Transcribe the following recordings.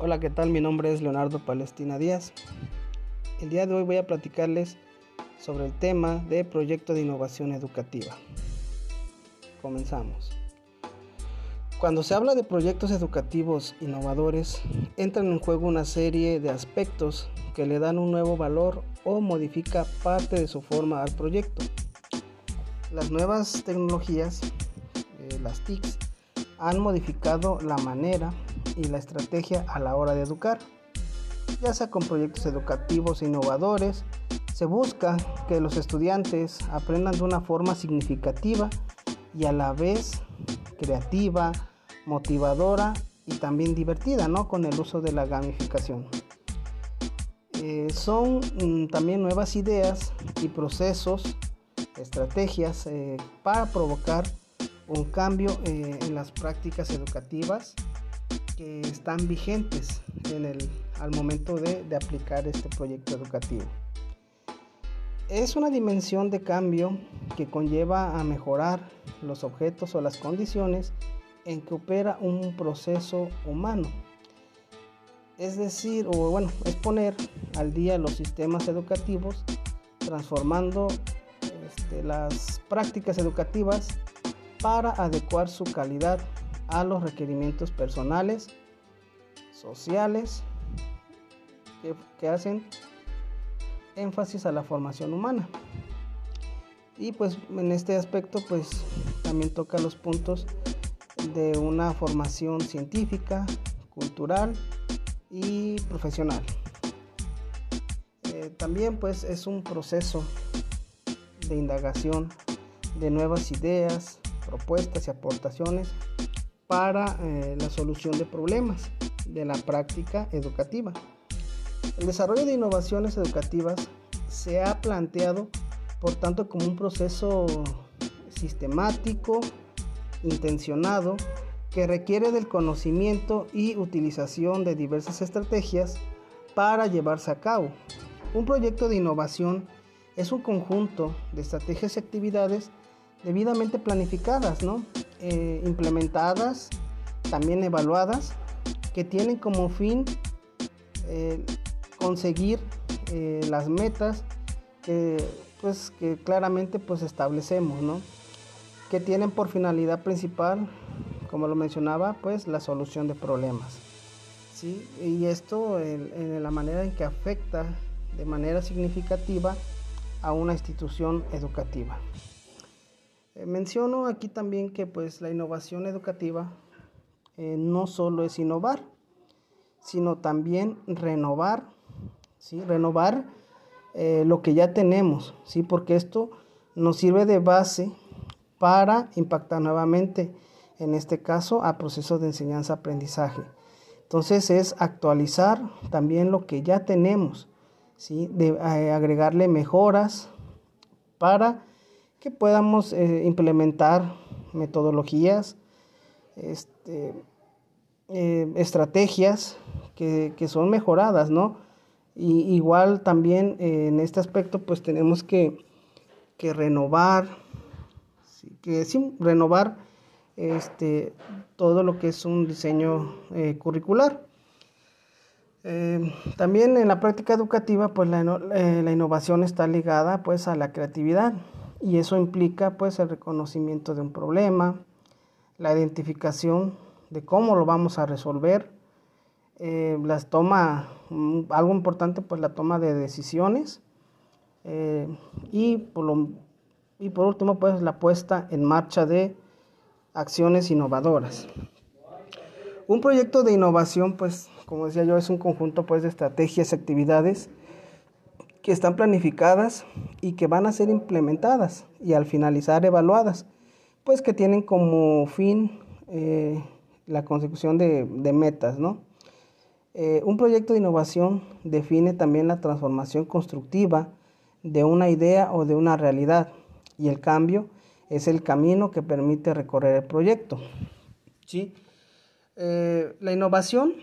Hola, ¿qué tal? Mi nombre es Leonardo Palestina Díaz. El día de hoy voy a platicarles sobre el tema de proyecto de innovación educativa. Comenzamos. Cuando se habla de proyectos educativos innovadores, entran en juego una serie de aspectos que le dan un nuevo valor o modifica parte de su forma al proyecto. Las nuevas tecnologías, eh, las TICs, han modificado la manera y la estrategia a la hora de educar. Ya sea con proyectos educativos innovadores, se busca que los estudiantes aprendan de una forma significativa y a la vez creativa, motivadora y también divertida, ¿no? Con el uso de la gamificación. Eh, son mm, también nuevas ideas y procesos, estrategias eh, para provocar un cambio eh, en las prácticas educativas que están vigentes en el, al momento de, aplicar este proyecto educativo. Es una dimensión de cambio que conlleva a mejorar los objetos o las condiciones en que opera un proceso humano. Es decir, o bueno, es poner al día los sistemas educativos, transformando este, las prácticas educativas para adecuar su calidad a los requerimientos personales, sociales, que, hacen énfasis a la formación humana. Y pues en este aspecto pues también toca los puntos de una formación científica, cultural y profesional. Eh, también pues es un proceso de indagación de nuevas ideas, propuestas y aportaciones para eh, la solución de problemas de la práctica educativa. El desarrollo de innovaciones educativas se ha planteado, por tanto, como un proceso sistemático, intencionado, que requiere del conocimiento y utilización de diversas estrategias para llevarse a cabo. Un proyecto de innovación es un conjunto de estrategias y actividades debidamente planificadas, ¿no? Eh, implementadas, también evaluadas, que tienen como fin eh, conseguir eh, las metas que, pues, que claramente pues, establecemos, ¿no? que tienen por finalidad principal, como lo mencionaba, pues la solución de problemas. ¿sí? Y esto en, en la manera en que afecta de manera significativa a una institución educativa. Eh, menciono aquí también que pues la innovación educativa eh, no solo es innovar, sino también renovar, ¿sí? renovar eh, lo que ya tenemos, ¿sí? porque esto nos sirve de base para impactar nuevamente, en este caso, a procesos de enseñanza-aprendizaje. Entonces es actualizar también lo que ya tenemos, ¿sí? de agregarle mejoras para que podamos eh, implementar metodologías, este, eh, estrategias que, son mejoradas, ¿no? Y igual también eh, en este aspecto pues tenemos que, renovar, que sí, renovar este, todo lo que es un diseño curricular. también en la práctica educativa pues la, la innovación está ligada pues a la creatividad y eso implica pues el reconocimiento de un problema, la identificación de cómo lo vamos a resolver, eh, toma, mm, algo importante pues la toma de decisiones eh, y, por y por último pues la puesta en marcha de acciones innovadoras. Un proyecto de innovación pues como decía yo es un conjunto pues de estrategias y actividades que están planificadas y que van a ser implementadas y al finalizar evaluadas, pues que tienen como fin eh, la consecución de, metas, ¿no? Eh, un proyecto de innovación define también la transformación constructiva de una idea o de una realidad y el cambio es el camino que permite recorrer el proyecto. ¿sí? Eh, la innovación,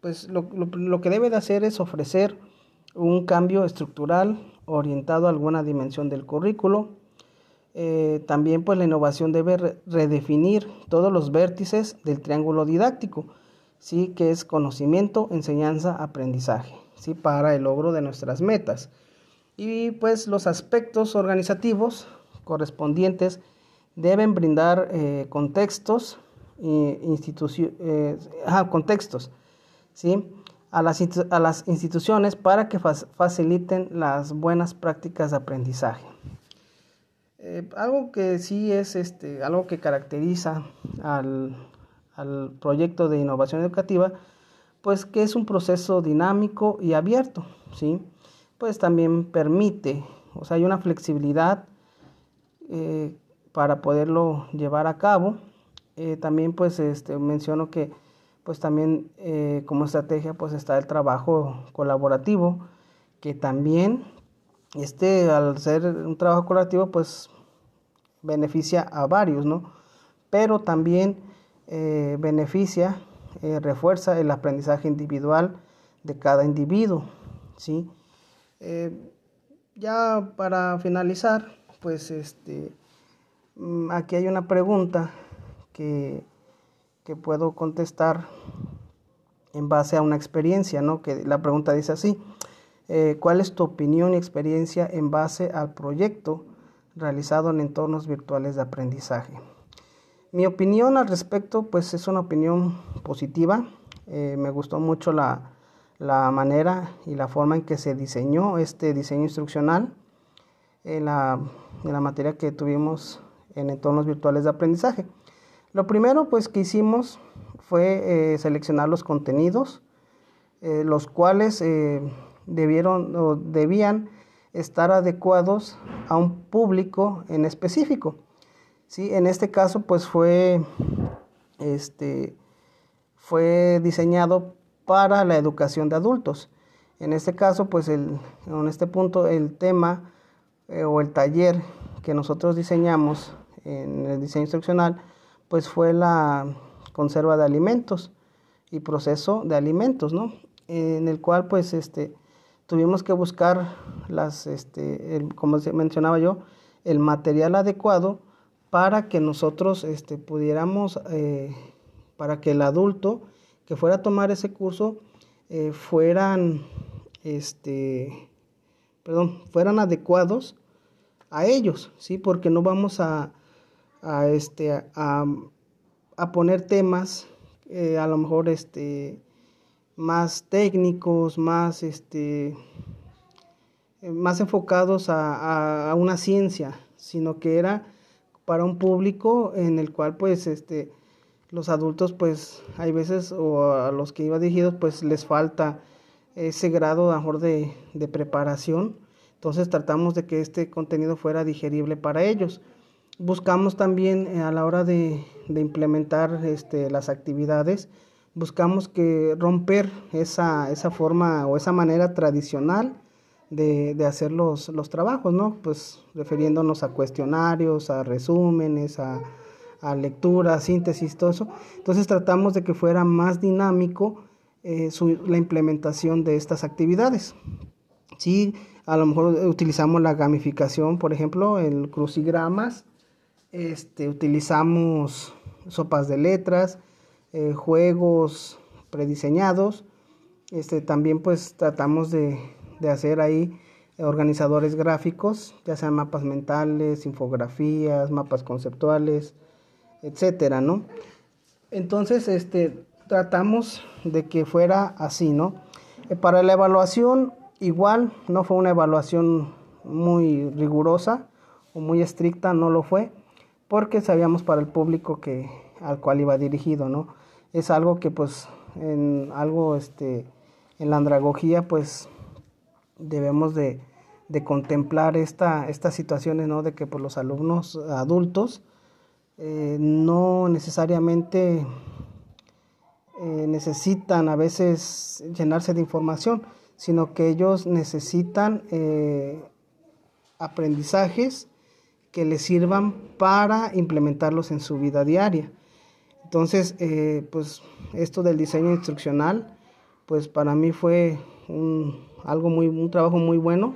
pues lo, lo que debe de hacer es ofrecer un cambio estructural orientado a alguna dimensión del currículo. Eh, también pues la innovación debe redefinir todos los vértices del triángulo didáctico, sí, que es conocimiento, enseñanza, aprendizaje, sí, para el logro de nuestras metas. Y pues los aspectos organizativos correspondientes deben brindar eh, contextos, eh, eh, contextos, ¿sí? A las, a las instituciones para que faciliten las buenas prácticas de aprendizaje. Eh, algo que sí es este, algo que caracteriza al, proyecto de innovación educativa, pues que es un proceso dinámico y abierto, ¿sí? Pues también permite, o sea, hay una flexibilidad eh, para poderlo llevar a cabo. Eh, también pues este, menciono que pues también eh, como estrategia pues está el trabajo colaborativo que también este al ser un trabajo colaborativo pues beneficia a varios no pero también eh, beneficia eh, refuerza el aprendizaje individual de cada individuo sí ya para finalizar pues este mm, aquí hay una pregunta que que puedo contestar en base a una experiencia, ¿no? Que la pregunta dice así, eh, ¿cuál es tu opinión y experiencia en base al proyecto realizado en entornos virtuales de aprendizaje? Mi opinión al respecto, pues es una opinión positiva. Eh, me gustó mucho la, la, manera y la forma en que se diseñó este diseño instruccional en la, en la materia que tuvimos en entornos virtuales de aprendizaje. Lo primero pues que hicimos fue eh, seleccionar los contenidos, eh, los cuales eh, debieron o debían estar adecuados a un público en específico. ¿sí? En este caso pues fue, este, fue diseñado para la educación de adultos. En este caso pues el, en este punto el tema o el taller que nosotros diseñamos en el diseño instruccional pues fue la conserva de alimentos y proceso de alimentos, ¿no? En el cual pues este tuvimos que buscar las este como mencionaba yo el material adecuado para que nosotros este pudiéramos eh, para que el adulto que fuera a tomar ese curso eh, fueran este perdón fueran adecuados a ellos sí porque no vamos a a, este, a, a poner temas eh, a lo mejor este, más técnicos, más, este, más enfocados a, a, una ciencia, sino que era para un público en el cual pues este, los adultos pues hay veces o a los que iba dirigidos pues les falta ese grado mejor de, de preparación. Entonces tratamos de que este contenido fuera digerible para ellos buscamos también eh, a la hora de, implementar este, las actividades, buscamos que romper esa, esa forma o esa manera tradicional de, hacer los, los, trabajos, ¿no? Pues refiriéndonos a cuestionarios, a resúmenes, a, a lectura, síntesis, todo eso. Entonces tratamos de que fuera más dinámico eh, la implementación de estas actividades. Sí, a lo mejor utilizamos la gamificación, por ejemplo, el crucigramas, este, utilizamos sopas de letras, eh, juegos prediseñados. Este, también pues tratamos de, hacer ahí organizadores gráficos, ya sean mapas mentales, infografías, mapas conceptuales, etcétera, ¿no? Entonces, este, tratamos de que fuera así, ¿no? Eh, para la evaluación, igual, no fue una evaluación muy rigurosa o muy estricta, no lo fue porque sabíamos para el público que al cual iba dirigido, ¿no? Es algo que pues en algo este en la andragogía pues debemos de, contemplar esta, estas situaciones, ¿no? De que pues, los alumnos adultos eh, no necesariamente eh, necesitan a veces llenarse de información, sino que ellos necesitan eh, aprendizajes que les sirvan para implementarlos en su vida diaria. Entonces, eh, pues esto del diseño instruccional, pues para mí fue un, algo muy, un trabajo muy bueno.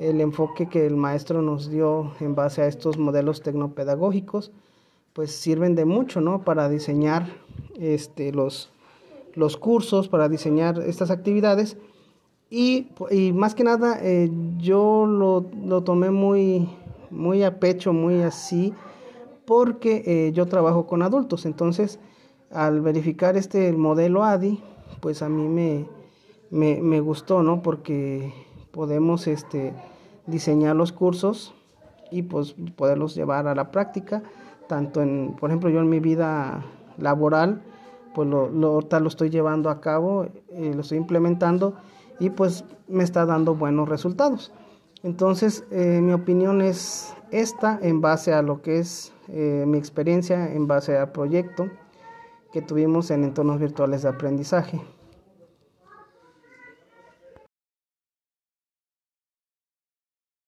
El enfoque que el maestro nos dio en base a estos modelos tecnopedagógicos, pues sirven de mucho, ¿no? Para diseñar este, los, los cursos, para diseñar estas actividades. Y, más que nada eh, yo lo, lo, tomé muy, muy a pecho, muy así, porque eh, yo trabajo con adultos. Entonces, al verificar este modelo ADI, pues a mí me, me, me gustó, ¿no? Porque podemos este, diseñar los cursos y pues poderlos llevar a la práctica, tanto en, por ejemplo, yo en mi vida laboral, pues lo, lo, lo estoy llevando a cabo, eh, lo estoy implementando y pues me está dando buenos resultados. Entonces, eh, mi opinión es esta en base a lo que es eh, mi experiencia, en base al proyecto que tuvimos en entornos virtuales de aprendizaje.